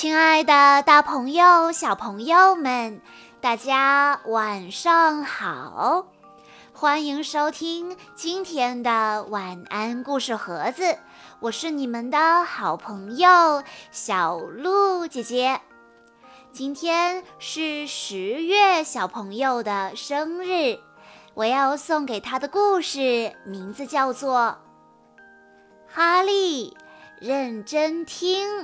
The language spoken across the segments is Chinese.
亲爱的，大朋友、小朋友们，大家晚上好！欢迎收听今天的晚安故事盒子，我是你们的好朋友小鹿姐姐。今天是十月小朋友的生日，我要送给他的故事名字叫做《哈利认真听》。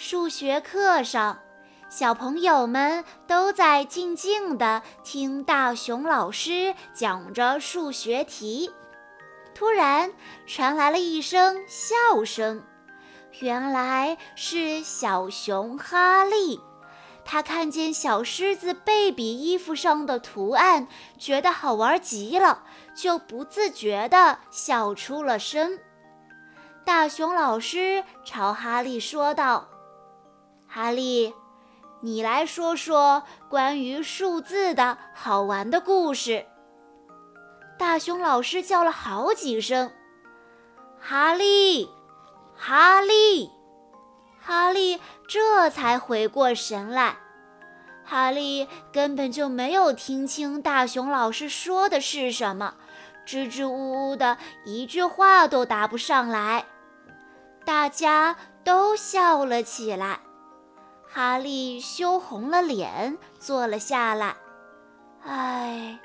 数学课上，小朋友们都在静静地听大熊老师讲着数学题。突然传来了一声笑声，原来是小熊哈利。他看见小狮子贝比衣服上的图案，觉得好玩极了，就不自觉地笑出了声。大熊老师朝哈利说道。哈利，你来说说关于数字的好玩的故事。大熊老师叫了好几声：“哈利，哈利，哈利！”这才回过神来。哈利根本就没有听清大熊老师说的是什么，支支吾吾的一句话都答不上来。大家都笑了起来。哈利羞红了脸，坐了下来。唉，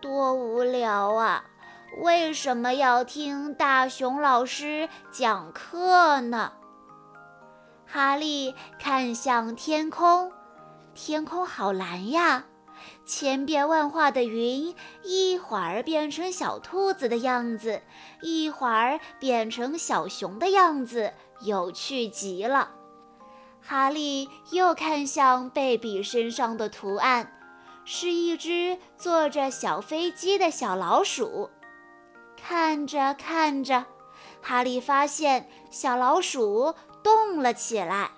多无聊啊！为什么要听大熊老师讲课呢？哈利看向天空，天空好蓝呀！千变万化的云，一会儿变成小兔子的样子，一会儿变成小熊的样子，有趣极了。哈利又看向贝比身上的图案，是一只坐着小飞机的小老鼠。看着看着，哈利发现小老鼠动了起来。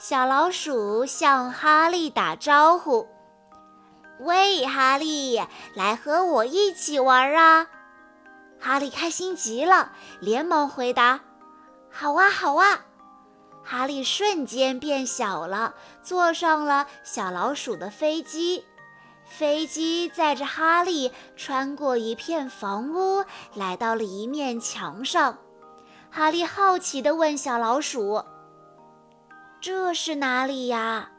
小老鼠向哈利打招呼：“喂，哈利，来和我一起玩啊！”哈利开心极了，连忙回答：“好啊，好啊。”哈利瞬间变小了，坐上了小老鼠的飞机。飞机载着哈利穿过一片房屋，来到了一面墙上。哈利好奇地问小老鼠：“这是哪里呀？”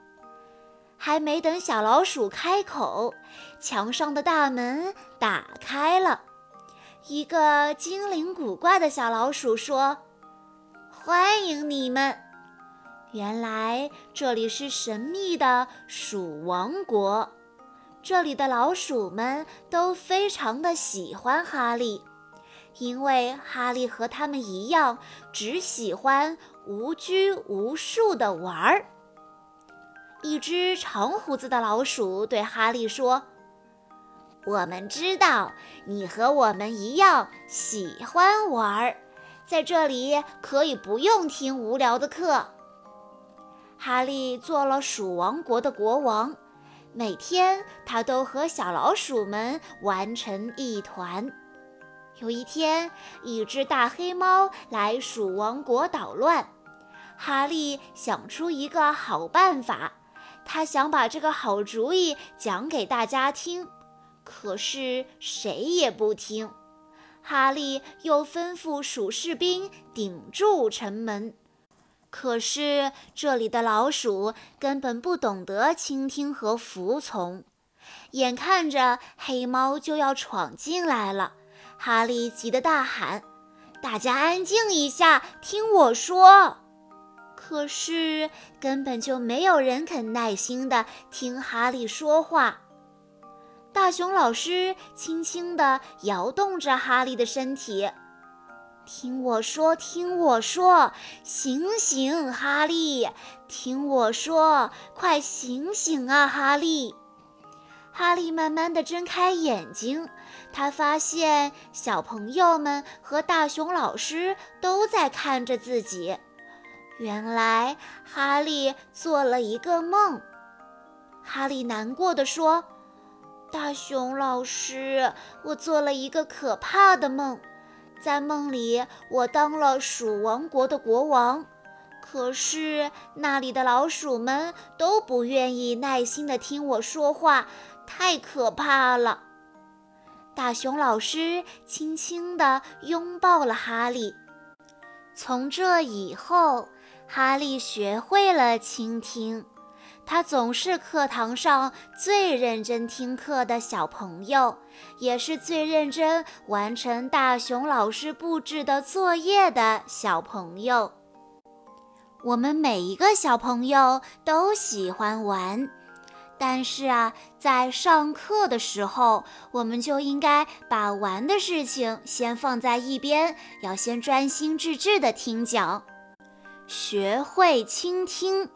还没等小老鼠开口，墙上的大门打开了。一个精灵古怪的小老鼠说：“欢迎你们。”原来这里是神秘的鼠王国，这里的老鼠们都非常的喜欢哈利，因为哈利和他们一样，只喜欢无拘无束的玩儿。一只长胡子的老鼠对哈利说：“我们知道你和我们一样喜欢玩儿，在这里可以不用听无聊的课。”哈利做了鼠王国的国王，每天他都和小老鼠们玩成一团。有一天，一只大黑猫来鼠王国捣乱，哈利想出一个好办法，他想把这个好主意讲给大家听，可是谁也不听。哈利又吩咐鼠士兵顶住城门。可是这里的老鼠根本不懂得倾听和服从，眼看着黑猫就要闯进来了，哈利急得大喊：“大家安静一下，听我说！”可是根本就没有人肯耐心地听哈利说话。大熊老师轻轻地摇动着哈利的身体。听我说，听我说，醒醒，哈利！听我说，快醒醒啊，哈利！哈利慢慢的睁开眼睛，他发现小朋友们和大熊老师都在看着自己。原来哈利做了一个梦。哈利难过的说：“大熊老师，我做了一个可怕的梦。”在梦里，我当了鼠王国的国王，可是那里的老鼠们都不愿意耐心地听我说话，太可怕了。大熊老师轻轻地拥抱了哈利。从这以后，哈利学会了倾听。他总是课堂上最认真听课的小朋友，也是最认真完成大熊老师布置的作业的小朋友。我们每一个小朋友都喜欢玩，但是啊，在上课的时候，我们就应该把玩的事情先放在一边，要先专心致志地听讲，学会倾听。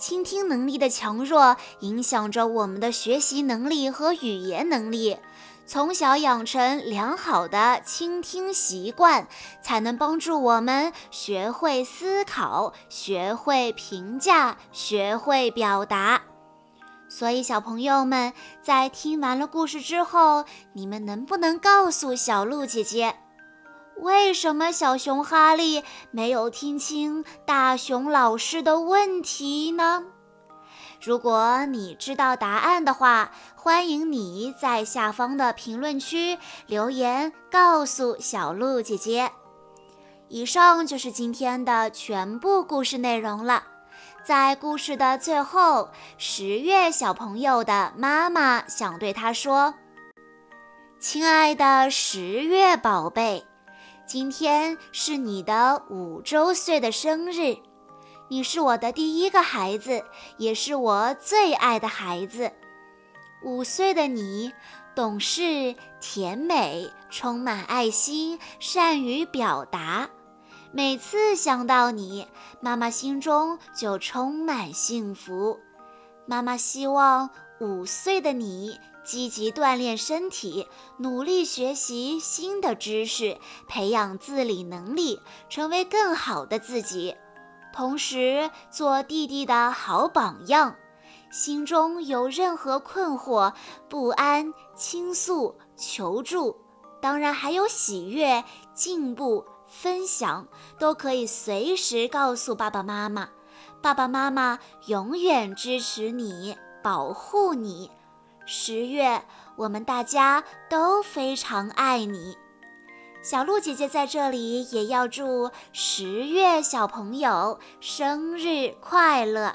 倾听能力的强弱影响着我们的学习能力和语言能力。从小养成良好的倾听习惯，才能帮助我们学会思考、学会评价、学会表达。所以，小朋友们在听完了故事之后，你们能不能告诉小鹿姐姐？为什么小熊哈利没有听清大熊老师的问题呢？如果你知道答案的话，欢迎你在下方的评论区留言告诉小鹿姐姐。以上就是今天的全部故事内容了。在故事的最后，十月小朋友的妈妈想对他说：“亲爱的十月宝贝。”今天是你的五周岁的生日，你是我的第一个孩子，也是我最爱的孩子。五岁的你，懂事、甜美、充满爱心、善于表达。每次想到你，妈妈心中就充满幸福。妈妈希望五岁的你。积极锻炼身体，努力学习新的知识，培养自理能力，成为更好的自己。同时，做弟弟的好榜样。心中有任何困惑、不安，倾诉、求助，当然还有喜悦、进步、分享，都可以随时告诉爸爸妈妈。爸爸妈妈永远支持你，保护你。十月，我们大家都非常爱你。小鹿姐姐在这里也要祝十月小朋友生日快乐。